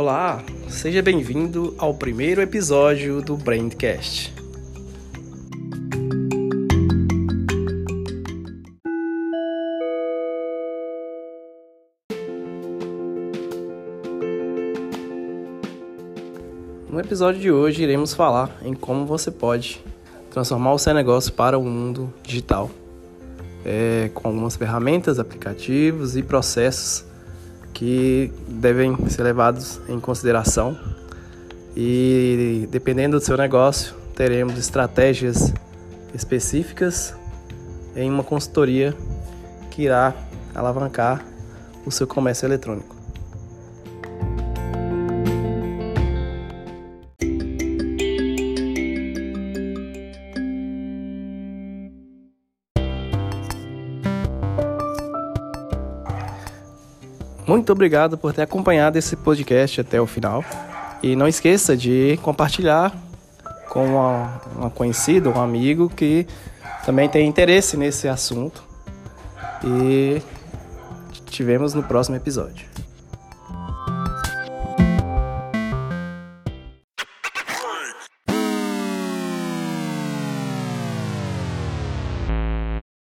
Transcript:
Olá, seja bem-vindo ao primeiro episódio do Brandcast. No episódio de hoje iremos falar em como você pode transformar o seu negócio para o mundo digital, é, com algumas ferramentas, aplicativos e processos que devem ser levados em consideração. E dependendo do seu negócio, teremos estratégias específicas em uma consultoria que irá alavancar o seu comércio eletrônico. Muito obrigado por ter acompanhado esse podcast até o final. E não esqueça de compartilhar com uma, uma conhecida, um amigo que também tem interesse nesse assunto. E tivemos no próximo episódio.